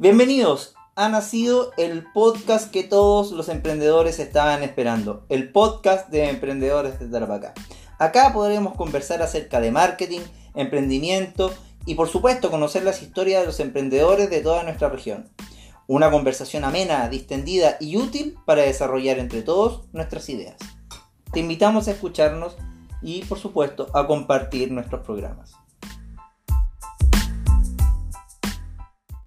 Bienvenidos. Ha nacido el podcast que todos los emprendedores estaban esperando. El podcast de emprendedores de Tarapacá. Acá podremos conversar acerca de marketing, emprendimiento y por supuesto conocer las historias de los emprendedores de toda nuestra región. Una conversación amena, distendida y útil para desarrollar entre todos nuestras ideas. Te invitamos a escucharnos y por supuesto a compartir nuestros programas.